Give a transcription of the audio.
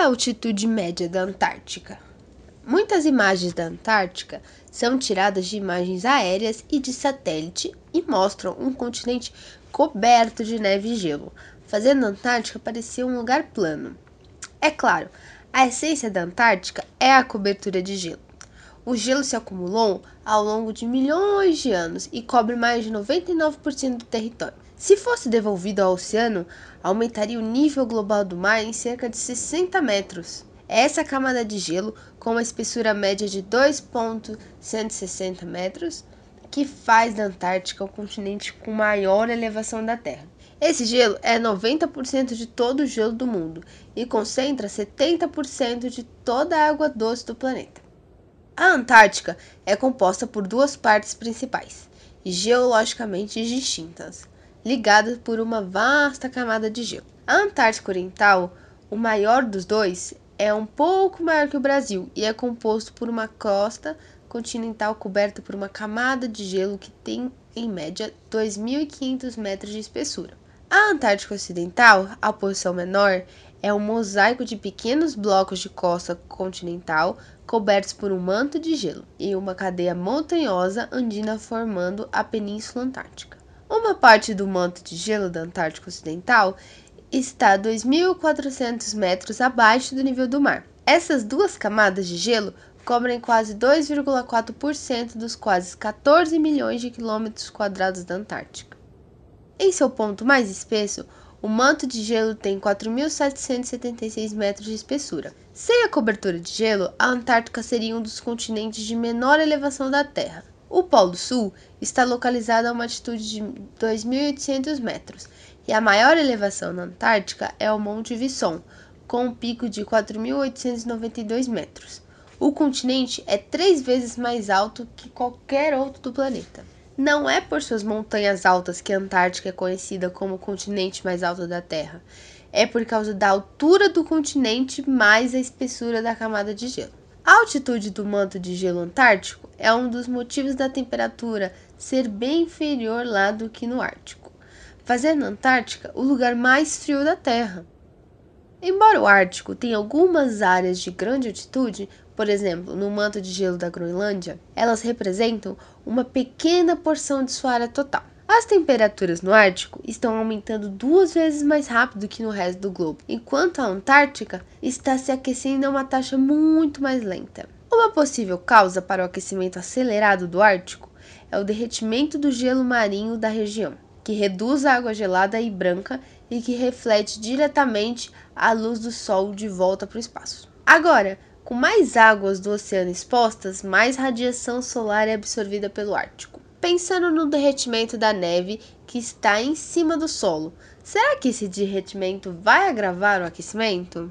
é a altitude média da Antártica? Muitas imagens da Antártica são tiradas de imagens aéreas e de satélite e mostram um continente coberto de neve e gelo, fazendo a Antártica parecer um lugar plano. É claro, a essência da Antártica é a cobertura de gelo. O gelo se acumulou ao longo de milhões de anos e cobre mais de 99% do território. Se fosse devolvido ao oceano, aumentaria o nível global do mar em cerca de 60 metros. Essa camada de gelo, com uma espessura média de 2,160 metros, que faz da Antártica o continente com maior elevação da Terra. Esse gelo é 90% de todo o gelo do mundo e concentra 70% de toda a água doce do planeta. A Antártica é composta por duas partes principais, geologicamente distintas, ligadas por uma vasta camada de gelo. A Antártica Oriental, o maior dos dois, é um pouco maior que o Brasil e é composto por uma costa continental coberta por uma camada de gelo que tem, em média, 2.500 metros de espessura. A Antártica Ocidental, a posição menor, é um mosaico de pequenos blocos de costa continental cobertos por um manto de gelo e uma cadeia montanhosa andina formando a Península Antártica. Uma parte do manto de gelo da Antártica Ocidental está 2.400 metros abaixo do nível do mar. Essas duas camadas de gelo cobrem quase 2,4% dos quase 14 milhões de quilômetros quadrados da Antártica. Em seu ponto mais espesso, o manto de gelo tem 4.776 metros de espessura. Sem a cobertura de gelo, a Antártica seria um dos continentes de menor elevação da Terra. O Polo Sul está localizado a uma altitude de 2.800 metros e a maior elevação na Antártica é o Monte Visson, com um pico de 4.892 metros. O continente é três vezes mais alto que qualquer outro do planeta. Não é por suas montanhas altas que a Antártica é conhecida como o continente mais alto da Terra. É por causa da altura do continente mais a espessura da camada de gelo. A altitude do manto de gelo antártico é um dos motivos da temperatura ser bem inferior lá do que no Ártico, fazendo a Antártica o lugar mais frio da Terra. Embora o Ártico tenha algumas áreas de grande altitude, por exemplo, no manto de gelo da Groenlândia, elas representam uma pequena porção de sua área total. As temperaturas no Ártico estão aumentando duas vezes mais rápido que no resto do globo, enquanto a Antártica está se aquecendo a uma taxa muito mais lenta. Uma possível causa para o aquecimento acelerado do Ártico é o derretimento do gelo marinho da região, que reduz a água gelada e branca e que reflete diretamente a luz do Sol de volta para o espaço. Agora, com mais águas do oceano expostas, mais radiação solar é absorvida pelo Ártico. Pensando no derretimento da neve que está em cima do solo, será que esse derretimento vai agravar o aquecimento?